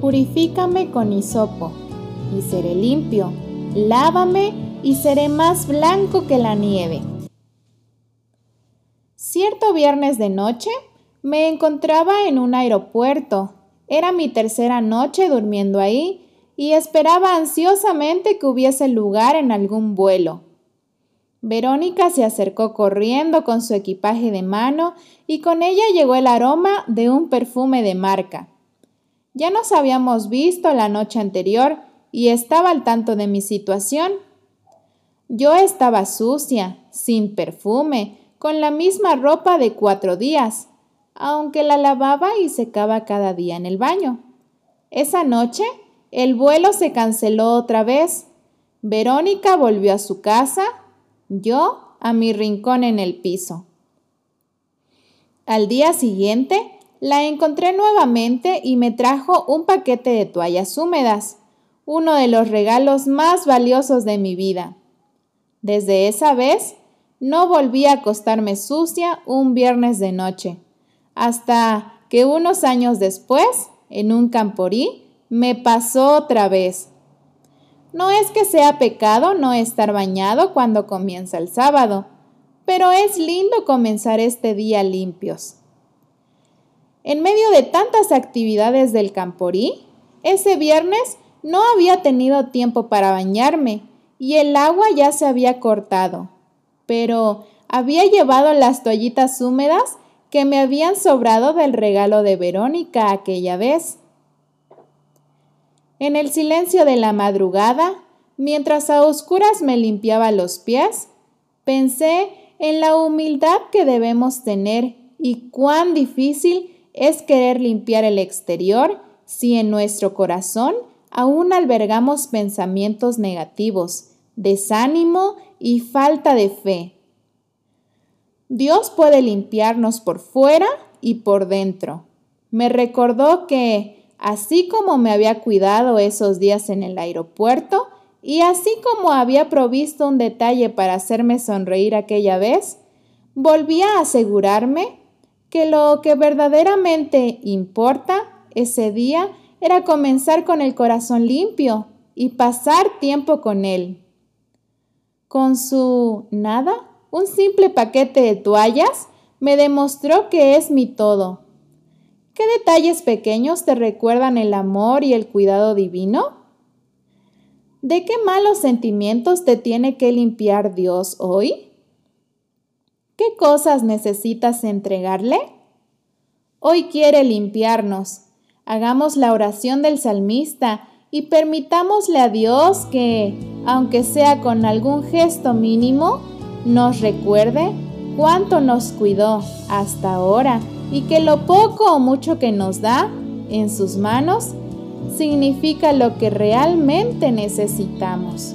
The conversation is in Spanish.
Purifícame con hisopo, y seré limpio. Lávame, y seré más blanco que la nieve. Cierto viernes de noche me encontraba en un aeropuerto. Era mi tercera noche durmiendo ahí y esperaba ansiosamente que hubiese lugar en algún vuelo. Verónica se acercó corriendo con su equipaje de mano y con ella llegó el aroma de un perfume de marca. Ya nos habíamos visto la noche anterior y estaba al tanto de mi situación. Yo estaba sucia, sin perfume, con la misma ropa de cuatro días, aunque la lavaba y secaba cada día en el baño. Esa noche el vuelo se canceló otra vez. Verónica volvió a su casa yo a mi rincón en el piso. Al día siguiente, la encontré nuevamente y me trajo un paquete de toallas húmedas, uno de los regalos más valiosos de mi vida. Desde esa vez, no volví a acostarme sucia un viernes de noche, hasta que unos años después, en un camporí, me pasó otra vez. No es que sea pecado no estar bañado cuando comienza el sábado, pero es lindo comenzar este día limpios. En medio de tantas actividades del Camporí, ese viernes no había tenido tiempo para bañarme y el agua ya se había cortado, pero había llevado las toallitas húmedas que me habían sobrado del regalo de Verónica aquella vez. En el silencio de la madrugada, mientras a oscuras me limpiaba los pies, pensé en la humildad que debemos tener y cuán difícil es querer limpiar el exterior si en nuestro corazón aún albergamos pensamientos negativos, desánimo y falta de fe. Dios puede limpiarnos por fuera y por dentro. Me recordó que así como me había cuidado esos días en el aeropuerto y así como había provisto un detalle para hacerme sonreír aquella vez, volví a asegurarme que lo que verdaderamente importa ese día era comenzar con el corazón limpio y pasar tiempo con él. Con su nada, un simple paquete de toallas, me demostró que es mi todo ¿Qué detalles pequeños te recuerdan el amor y el cuidado divino? ¿De qué malos sentimientos te tiene que limpiar Dios hoy? ¿Qué cosas necesitas entregarle? Hoy quiere limpiarnos. Hagamos la oración del salmista y permitámosle a Dios que, aunque sea con algún gesto mínimo, nos recuerde cuánto nos cuidó hasta ahora y que lo poco o mucho que nos da en sus manos significa lo que realmente necesitamos.